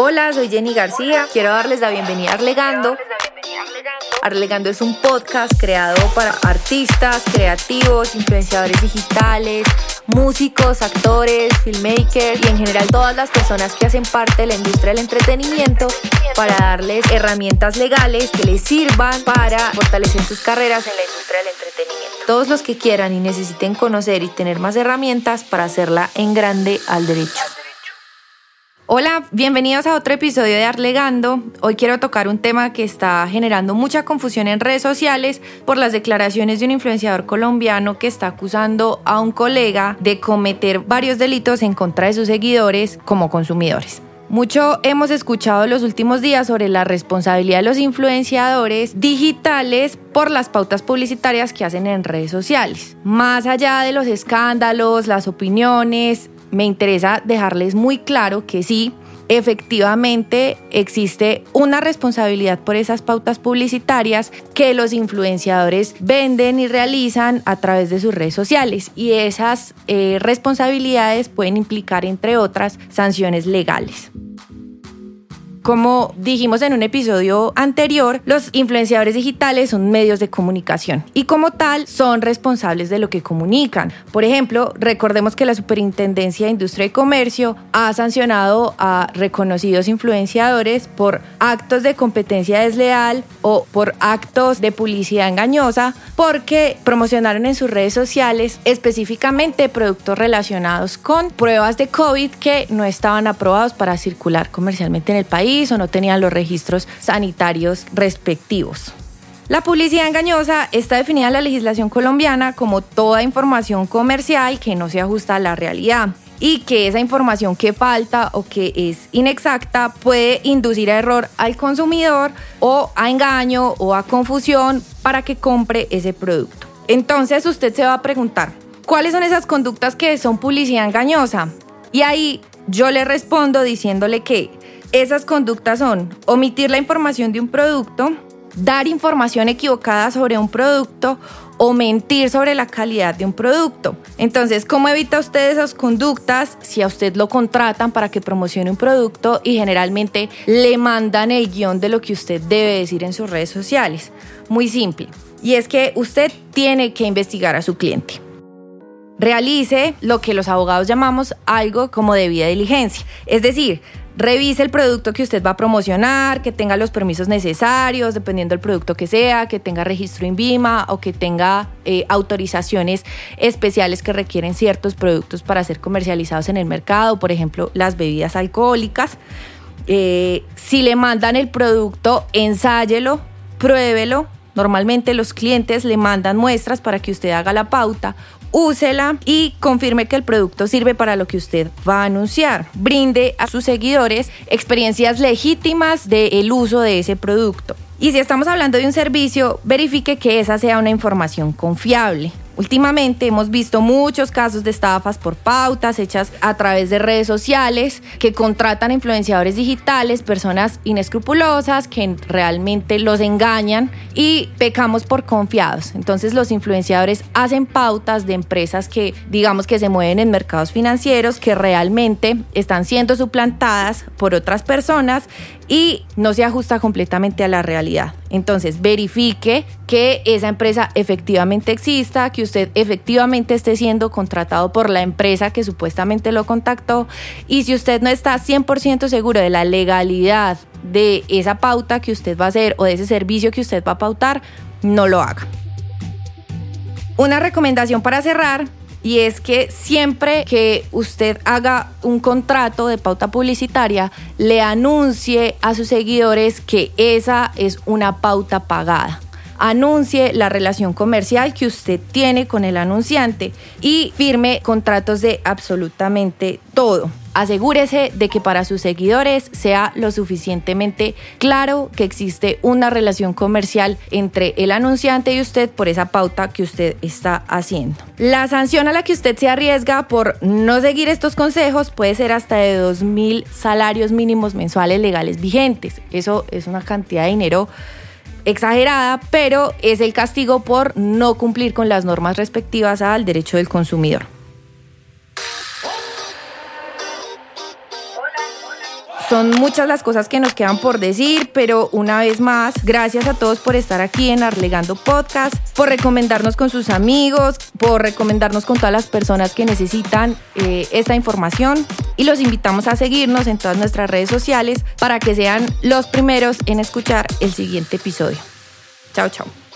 Hola, soy Jenny García. Quiero darles la bienvenida a Arlegando. Arlegando es un podcast creado para artistas, creativos, influenciadores digitales, músicos, actores, filmmakers y en general todas las personas que hacen parte de la industria del entretenimiento para darles herramientas legales que les sirvan para fortalecer sus carreras en la industria del entretenimiento. Todos los que quieran y necesiten conocer y tener más herramientas para hacerla en grande al derecho. Hola, bienvenidos a otro episodio de Arlegando. Hoy quiero tocar un tema que está generando mucha confusión en redes sociales por las declaraciones de un influenciador colombiano que está acusando a un colega de cometer varios delitos en contra de sus seguidores como consumidores. Mucho hemos escuchado los últimos días sobre la responsabilidad de los influenciadores digitales por las pautas publicitarias que hacen en redes sociales. Más allá de los escándalos, las opiniones, me interesa dejarles muy claro que sí, efectivamente existe una responsabilidad por esas pautas publicitarias que los influenciadores venden y realizan a través de sus redes sociales y esas eh, responsabilidades pueden implicar, entre otras, sanciones legales. Como dijimos en un episodio anterior, los influenciadores digitales son medios de comunicación y como tal son responsables de lo que comunican. Por ejemplo, recordemos que la Superintendencia de Industria y Comercio ha sancionado a reconocidos influenciadores por actos de competencia desleal o por actos de publicidad engañosa porque promocionaron en sus redes sociales específicamente productos relacionados con pruebas de COVID que no estaban aprobados para circular comercialmente en el país o no tenían los registros sanitarios respectivos. La publicidad engañosa está definida en la legislación colombiana como toda información comercial que no se ajusta a la realidad y que esa información que falta o que es inexacta puede inducir a error al consumidor o a engaño o a confusión para que compre ese producto. Entonces usted se va a preguntar, ¿cuáles son esas conductas que son publicidad engañosa? Y ahí yo le respondo diciéndole que esas conductas son omitir la información de un producto, dar información equivocada sobre un producto o mentir sobre la calidad de un producto. Entonces, ¿cómo evita usted esas conductas si a usted lo contratan para que promocione un producto y generalmente le mandan el guion de lo que usted debe decir en sus redes sociales? Muy simple. Y es que usted tiene que investigar a su cliente realice lo que los abogados llamamos algo como debida diligencia. Es decir, Revise el producto que usted va a promocionar, que tenga los permisos necesarios, dependiendo del producto que sea, que tenga registro INVIMA o que tenga eh, autorizaciones especiales que requieren ciertos productos para ser comercializados en el mercado, por ejemplo, las bebidas alcohólicas. Eh, si le mandan el producto, ensáyelo, pruébelo. Normalmente los clientes le mandan muestras para que usted haga la pauta úsela y confirme que el producto sirve para lo que usted va a anunciar. Brinde a sus seguidores experiencias legítimas del uso de ese producto. Y si estamos hablando de un servicio, verifique que esa sea una información confiable. Últimamente hemos visto muchos casos de estafas por pautas hechas a través de redes sociales que contratan influenciadores digitales, personas inescrupulosas que realmente los engañan y pecamos por confiados. Entonces los influenciadores hacen pautas de empresas que digamos que se mueven en mercados financieros que realmente están siendo suplantadas por otras personas y no se ajusta completamente a la realidad. Entonces, verifique que esa empresa efectivamente exista, que usted efectivamente esté siendo contratado por la empresa que supuestamente lo contactó y si usted no está 100% seguro de la legalidad de esa pauta que usted va a hacer o de ese servicio que usted va a pautar, no lo haga. Una recomendación para cerrar y es que siempre que usted haga un contrato de pauta publicitaria, le anuncie a sus seguidores que esa es una pauta pagada anuncie la relación comercial que usted tiene con el anunciante y firme contratos de absolutamente todo. Asegúrese de que para sus seguidores sea lo suficientemente claro que existe una relación comercial entre el anunciante y usted por esa pauta que usted está haciendo. La sanción a la que usted se arriesga por no seguir estos consejos puede ser hasta de 2.000 salarios mínimos mensuales legales vigentes. Eso es una cantidad de dinero exagerada, pero es el castigo por no cumplir con las normas respectivas al derecho del consumidor. Son muchas las cosas que nos quedan por decir, pero una vez más, gracias a todos por estar aquí en Arlegando Podcast, por recomendarnos con sus amigos, por recomendarnos con todas las personas que necesitan eh, esta información y los invitamos a seguirnos en todas nuestras redes sociales para que sean los primeros en escuchar el siguiente episodio. Chao, chao.